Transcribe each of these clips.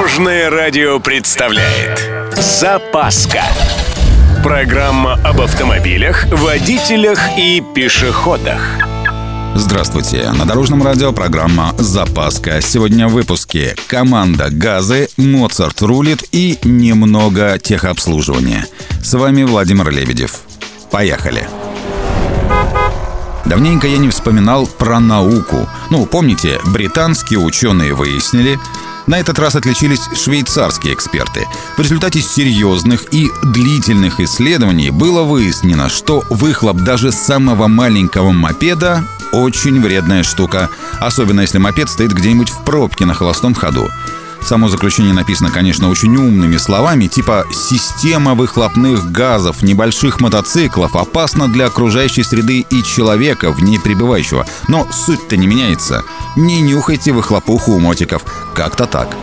Дорожное радио представляет Запаска Программа об автомобилях, водителях и пешеходах Здравствуйте! На Дорожном радио программа «Запаска». Сегодня в выпуске «Команда газы», «Моцарт рулит» и немного техобслуживания. С вами Владимир Лебедев. Поехали! Давненько я не вспоминал про науку. Ну, помните, британские ученые выяснили, на этот раз отличились швейцарские эксперты. В результате серьезных и длительных исследований было выяснено, что выхлоп даже самого маленького мопеда очень вредная штука, особенно если мопед стоит где-нибудь в пробке на холостом ходу. Само заключение написано, конечно, очень умными словами, типа «система выхлопных газов небольших мотоциклов опасна для окружающей среды и человека, в ней пребывающего». Но суть-то не меняется. Не нюхайте выхлопуху у мотиков. Как-то так.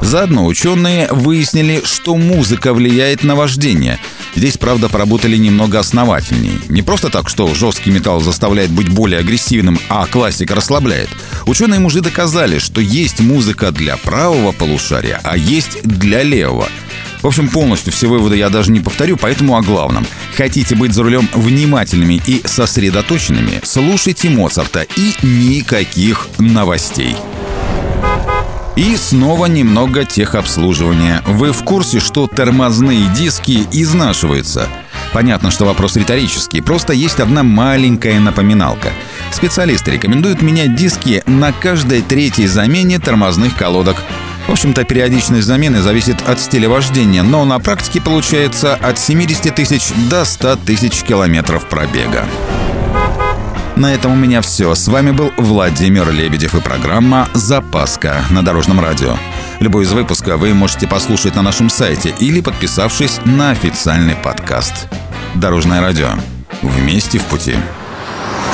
Заодно ученые выяснили, что музыка влияет на вождение. Здесь, правда, поработали немного основательнее. Не просто так, что жесткий металл заставляет быть более агрессивным, а классика расслабляет. Ученые мужи доказали, что есть музыка для правого полушария, а есть для левого. В общем, полностью все выводы я даже не повторю, поэтому о главном. Хотите быть за рулем внимательными и сосредоточенными, слушайте Моцарта и никаких новостей. И снова немного техобслуживания. Вы в курсе, что тормозные диски изнашиваются? Понятно, что вопрос риторический, просто есть одна маленькая напоминалка. Специалисты рекомендуют менять диски на каждой третьей замене тормозных колодок. В общем-то, периодичность замены зависит от стиля вождения, но на практике получается от 70 тысяч до 100 тысяч километров пробега. На этом у меня все. С вами был Владимир Лебедев и программа «Запаска» на Дорожном радио. Любой из выпуска вы можете послушать на нашем сайте или подписавшись на официальный подкаст. Дорожное радио. Вместе в пути.